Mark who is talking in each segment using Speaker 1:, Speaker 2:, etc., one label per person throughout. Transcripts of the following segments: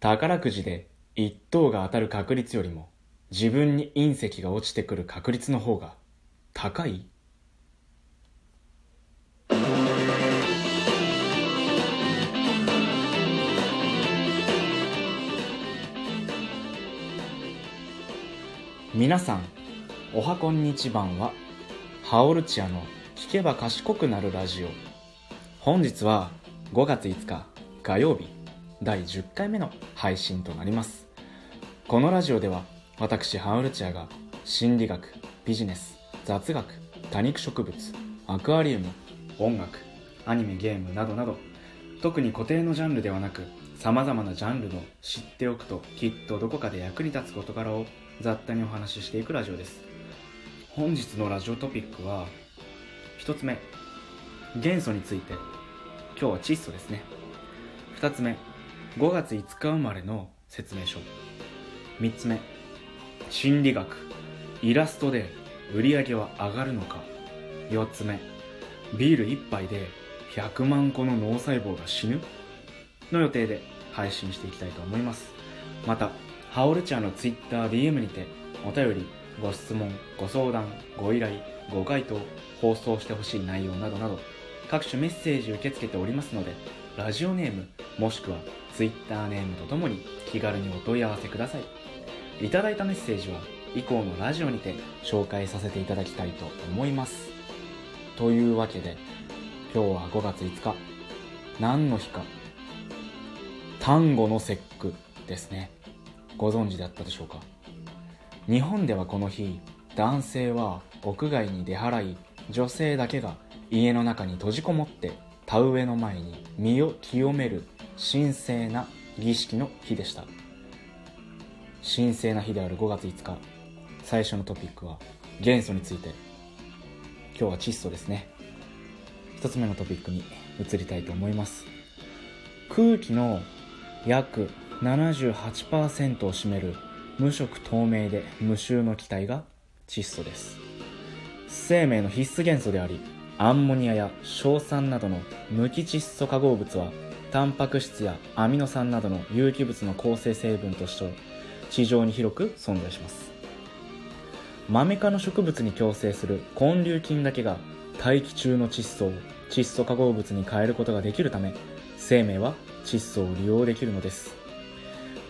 Speaker 1: 宝くじで一等が当たる確率よりも自分に隕石が落ちてくる確率の方が高い？皆さんおはこんにちばんは。ハオルチアの聞けば賢くなるラジオ。本日は5月5日火曜日。第10回目の配信となります。このラジオでは私ハウルチアが心理学ビジネス雑学多肉植物アクアリウム音楽アニメゲームなどなど特に固定のジャンルではなく様々なジャンルの知っておくときっとどこかで役に立つ事柄を雑多にお話ししていくラジオです。本日のラジオトピックは1つ目元素について。今日は窒素ですね。2つ目5月5日生まれの説明書。3つ目。心理学。イラストで売り上げは上がるのか。4つ目。ビール1杯で100万個の脳細胞が死ぬ。の予定で配信していきたいと思います。またハオルチャーの TwitterDM にてお便りご質問ご相談ご依頼ご回答放送してほしい内容などなど各種メッセージ受け付けておりますのでラジオネームもしくは Twitter ネームとともに気軽にお問い合わせください。いただいたメッセージは以降のラジオにて紹介させていただきたいと思います。というわけで今日は5月5日何の日か端午の節句ですね。ご存知だったでしょうか？日本ではこの日男性は屋外に出払い女性だけが家の中に閉じこもって田植えの前に身を清める神聖な儀式の日でした。神聖な日である5月5日最初のトピックは元素について。今日は窒素ですね。一つ目のトピックに移りたいと思います。空気の約78%を占める無色透明で無臭の気体が窒素です。生命の必須元素でありアンモニアや硝酸などの無機窒素化合物はタンパク質やアミノ酸などの有機物の構成成分として地上に広く存在します。マメ科の植物に共生する根粒菌だけが大気中の窒素を窒素化合物に変えることができるため生命は窒素を利用できるのです。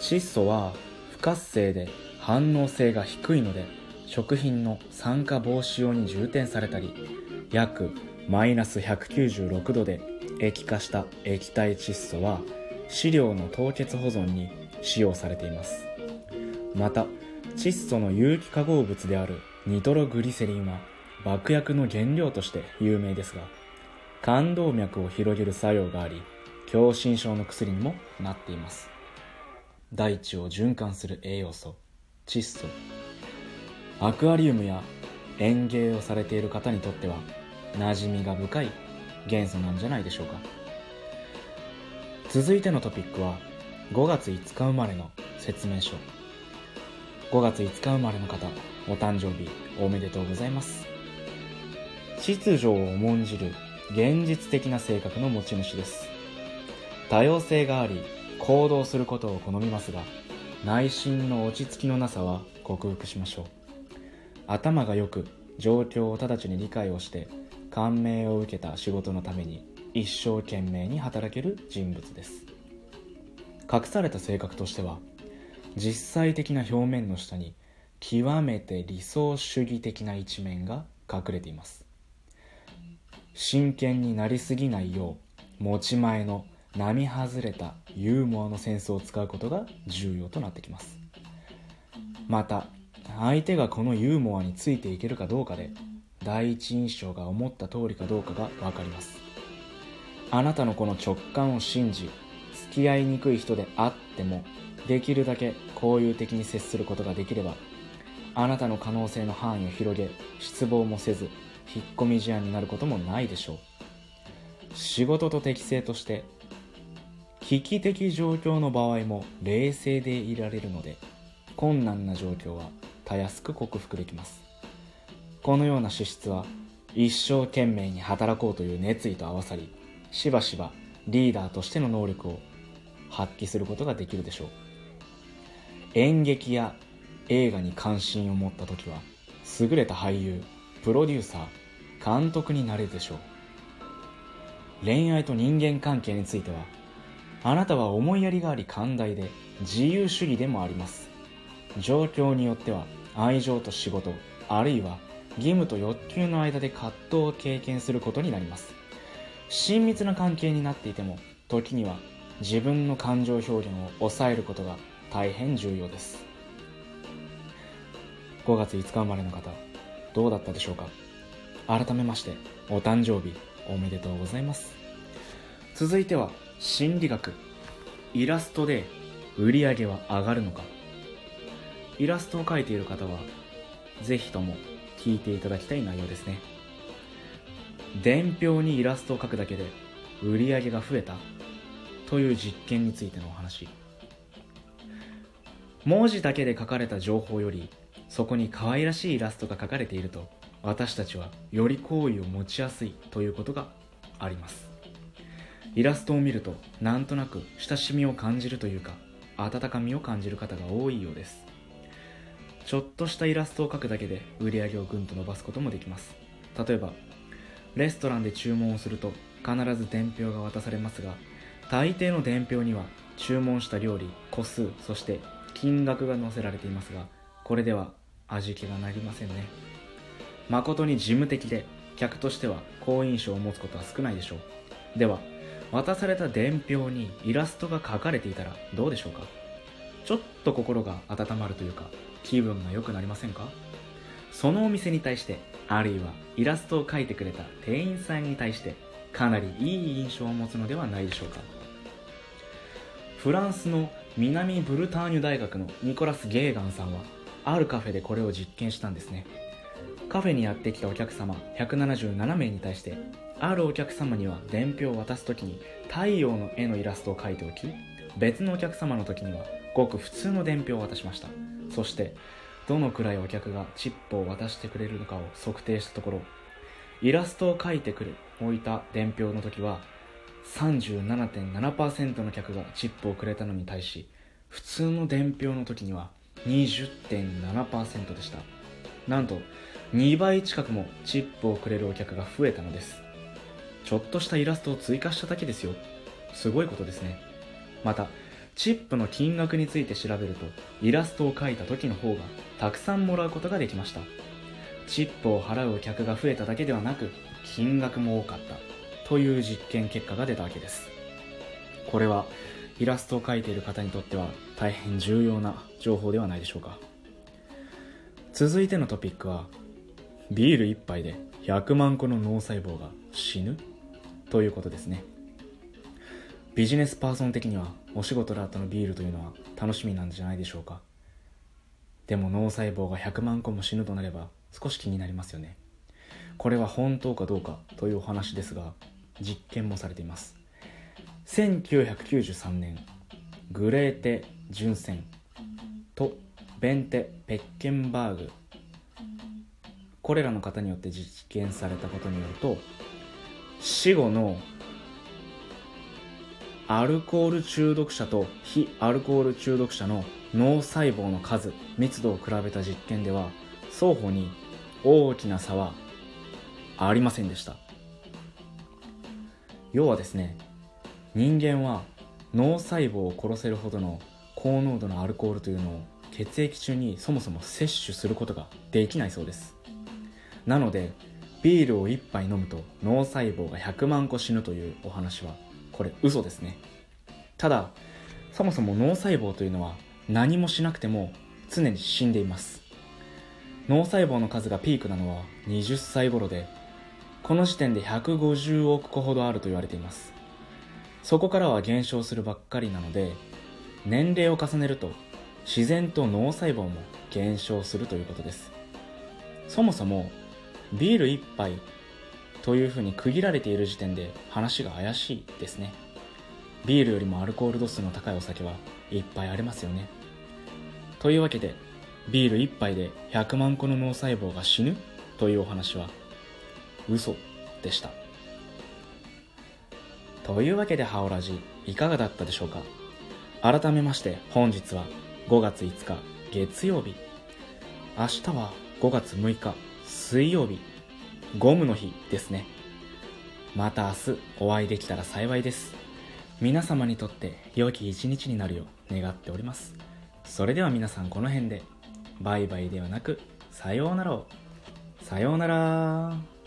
Speaker 1: 窒素は不活性で反応性が低いので食品の酸化防止用に充填されたり約マイナス196度で液化した液体窒素は飼料の凍結保存に使用されています。また窒素の有機化合物であるニトログリセリンは爆薬の原料として有名ですが冠動脈を広げる作用があり狭心症の薬にもなっています。大地を循環する栄養素窒素。アクアリウムや園芸をされている方にとっては馴染みが深い元素なんじゃないでしょうか。続いてのトピックは5月5日生まれの説明書。5月5日生まれの方お誕生日おめでとうございます。秩序を重んじる現実的な性格の持ち主です。多様性があり行動することを好みますが内心の落ち着きのなさは克服しましょう。頭が良く状況を直ちに理解をして感銘を受けた仕事のために一生懸命に働ける人物です。隠された性格としては実際的な表面の下に極めて理想主義的な一面が隠れています。真剣になりすぎないよう持ち前の並外れたユーモアのセンスを使うことが重要となってきます。また相手がこのユーモアについていけるかどうかで第一印象が思った通りかどうかが分かります。あなたのこの直感を信じ付き合いにくい人であってもできるだけ交友的に接することができればあなたの可能性の範囲を広げ失望もせず引っ込み思案になることもないでしょう。仕事と適性として危機的状況の場合も冷静でいられるので困難な状況はたやすく克服できます。このような資質は一生懸命に働こうという熱意と合わさりしばしばリーダーとしての能力を発揮することができるでしょう。演劇や映画に関心を持った時は優れた俳優プロデューサー監督になれるでしょう。恋愛と人間関係についてはあなたは思いやりがあり寛大で自由主義でもあります。状況によっては愛情と仕事あるいは義務と欲求の間で葛藤を経験することになります。親密な関係になっていても時には自分の感情表現を抑えることが大変重要です。5月5日生まれの方どうだったでしょうか？改めましてお誕生日おめでとうございます。続いては心理学。イラストで売り上げは上がるのか？イラストを描いている方はぜひとも聞いていただきたい内容ですね。伝票にイラストを描くだけで売り上げが増えた。という実験についてのお話。文字だけで書かれた情報よりそこに可愛らしいイラストが描かれていると私たちはより好意を持ちやすい。ということがあります。イラストを見るとなんとなく親しみを感じるというか温かみを感じる方が多いようです。ちょっとしたイラストを描くだけで売り上げをぐんと伸ばすこともできます。例えばレストランで注文をすると必ず伝票が渡されますが大抵の伝票には注文した料理個数そして金額が載せられていますがこれでは味気がなりませんね。誠に事務的で客としては好印象を持つことは少ないでしょう。では渡された伝票にイラストが描かれていたらどうでしょうか？ちょっと心が温まるというか気分が良くなりませんか？そのお店に対してあるいはイラストを描いてくれた店員さんに対してかなりいい印象を持つのではないでしょうか？フランスの南ブルターニュ大学のニコラス・ゲーガンさんはあるカフェでこれを実験したんですね。カフェにやってきたお客様177名に対してあるお客様には伝票を渡す時に太陽の絵のイラストを描いておき別のお客様の時にはごく普通の伝票を渡しました。そしてどのくらいお客がチップを渡してくれるのかを測定したところイラストを描いてくれ置いた伝票の時は37.7%の客がチップをくれたのに対し普通の伝票の時には20.7%でした。なんと2倍近くもチップをくれるお客が増えたのです。ちょっとしたイラストを追加しただけですよ。すごいことですね。またチップの金額について調べるとイラストを描いた時の方がたくさんもらうことができました。チップを払う客が増えただけではなく金額も多かった。という実験結果が出たわけです。これはイラストを描いている方にとっては大変重要な情報ではないでしょうか。続いてのトピックはビール1杯で100万個の脳細胞が死ぬ？ということですね。ビジネスパーソン的にはお仕事であったのビールというのは楽しみなんじゃないでしょうか。でも脳細胞が100万個も死ぬとなれば少し気になりますよね。これは本当かどうかというお話ですが実験もされています。1993年グレーテ・ジュンセンとベンテ・ペッケンバーグ。これらの方によって実験されたことによると死後のアルコール中毒者と非アルコール中毒者の脳細胞の数密度を比べた実験では双方に大きな差はありませんでした。要はですね人間は脳細胞を殺せるほどの高濃度のアルコールというのを血液中にそもそも摂取することができないそうです。なのでビールを1杯飲むと脳細胞が100万個死ぬというお話はこれ嘘ですね。ただそもそも脳細胞というのは何もしなくても常に死んでいます。脳細胞の数がピークなのは20歳頃でこの時点で150億個ほどあると言われています。そこからは減少するばっかりなので年齢を重ねると自然と脳細胞も減少するということです。そもそもビール1杯というふうに区切られている時点で話が怪しいですね。ビールよりもアルコール度数の高いお酒はいっぱいありますよね。というわけでビール1杯で100万個の脳細胞が死ぬというお話は嘘でした。というわけでハオラジいかがだったでしょうか？改めまして本日は5月5日月曜日。明日は5月6日水曜日。ゴムの日ですね。また明日お会いできたら幸いです。皆様にとって良き一日になるよう願っております。それでは皆さんこの辺で。バイバイではなくさようならを。さようなら。